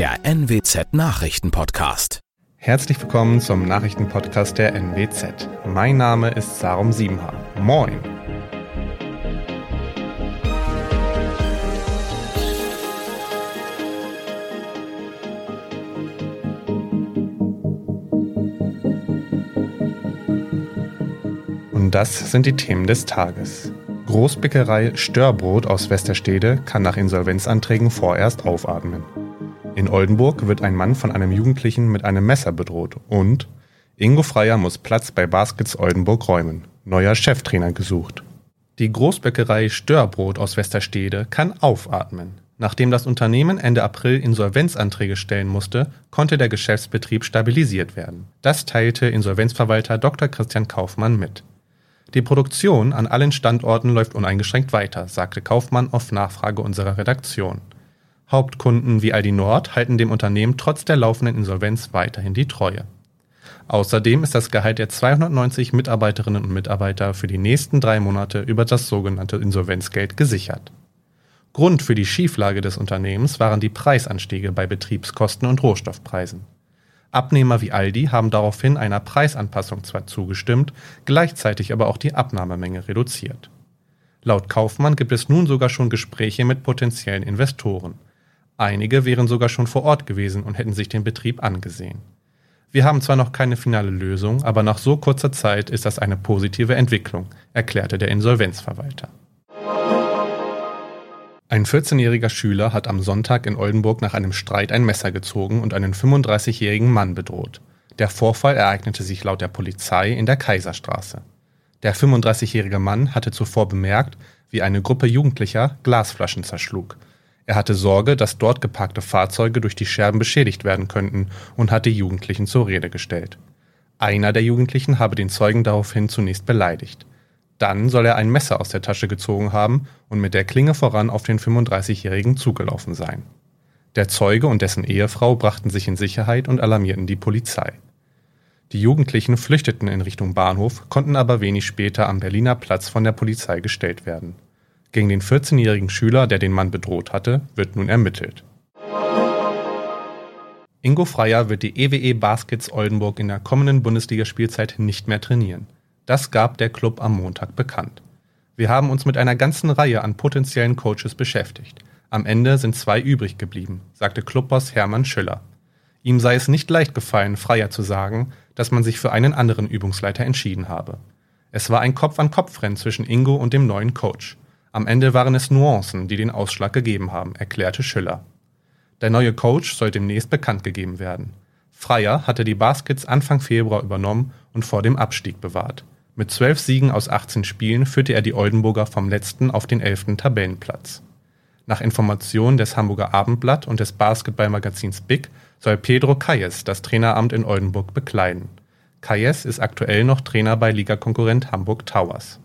der NWZ Nachrichtenpodcast. Herzlich willkommen zum Nachrichtenpodcast der NWZ. Mein Name ist Sarum Siebenhaar. Moin. Und das sind die Themen des Tages. Großbäckerei Störbrot aus Westerstede kann nach Insolvenzanträgen vorerst aufatmen. In Oldenburg wird ein Mann von einem Jugendlichen mit einem Messer bedroht und Ingo Freier muss Platz bei Baskets Oldenburg räumen. Neuer Cheftrainer gesucht. Die Großbäckerei Störbrot aus Westerstede kann aufatmen. Nachdem das Unternehmen Ende April Insolvenzanträge stellen musste, konnte der Geschäftsbetrieb stabilisiert werden. Das teilte Insolvenzverwalter Dr. Christian Kaufmann mit. Die Produktion an allen Standorten läuft uneingeschränkt weiter, sagte Kaufmann auf Nachfrage unserer Redaktion. Hauptkunden wie Aldi Nord halten dem Unternehmen trotz der laufenden Insolvenz weiterhin die Treue. Außerdem ist das Gehalt der 290 Mitarbeiterinnen und Mitarbeiter für die nächsten drei Monate über das sogenannte Insolvenzgeld gesichert. Grund für die Schieflage des Unternehmens waren die Preisanstiege bei Betriebskosten und Rohstoffpreisen. Abnehmer wie Aldi haben daraufhin einer Preisanpassung zwar zugestimmt, gleichzeitig aber auch die Abnahmemenge reduziert. Laut Kaufmann gibt es nun sogar schon Gespräche mit potenziellen Investoren. Einige wären sogar schon vor Ort gewesen und hätten sich den Betrieb angesehen. Wir haben zwar noch keine finale Lösung, aber nach so kurzer Zeit ist das eine positive Entwicklung, erklärte der Insolvenzverwalter. Ein 14-jähriger Schüler hat am Sonntag in Oldenburg nach einem Streit ein Messer gezogen und einen 35-jährigen Mann bedroht. Der Vorfall ereignete sich laut der Polizei in der Kaiserstraße. Der 35-jährige Mann hatte zuvor bemerkt, wie eine Gruppe Jugendlicher Glasflaschen zerschlug. Er hatte Sorge, dass dort geparkte Fahrzeuge durch die Scherben beschädigt werden könnten und hat die Jugendlichen zur Rede gestellt. Einer der Jugendlichen habe den Zeugen daraufhin zunächst beleidigt. Dann soll er ein Messer aus der Tasche gezogen haben und mit der Klinge voran auf den 35-Jährigen zugelaufen sein. Der Zeuge und dessen Ehefrau brachten sich in Sicherheit und alarmierten die Polizei. Die Jugendlichen flüchteten in Richtung Bahnhof, konnten aber wenig später am Berliner Platz von der Polizei gestellt werden. Gegen den 14-jährigen Schüler, der den Mann bedroht hatte, wird nun ermittelt. Ingo Freier wird die EWE e Baskets Oldenburg in der kommenden Bundesligaspielzeit nicht mehr trainieren. Das gab der Club am Montag bekannt. Wir haben uns mit einer ganzen Reihe an potenziellen Coaches beschäftigt. Am Ende sind zwei übrig geblieben, sagte Clubboss Hermann Schüller. Ihm sei es nicht leicht gefallen, Freier zu sagen, dass man sich für einen anderen Übungsleiter entschieden habe. Es war ein Kopf-an-Kopf-Rennen zwischen Ingo und dem neuen Coach. Am Ende waren es Nuancen, die den Ausschlag gegeben haben, erklärte Schüller. Der neue Coach soll demnächst bekannt gegeben werden. Freier hatte die Baskets Anfang Februar übernommen und vor dem Abstieg bewahrt. Mit zwölf Siegen aus 18 Spielen führte er die Oldenburger vom letzten auf den elften Tabellenplatz. Nach Informationen des Hamburger Abendblatt und des Basketballmagazins Big soll Pedro Calles das Traineramt in Oldenburg bekleiden. Calles ist aktuell noch Trainer bei Ligakonkurrent Hamburg Towers.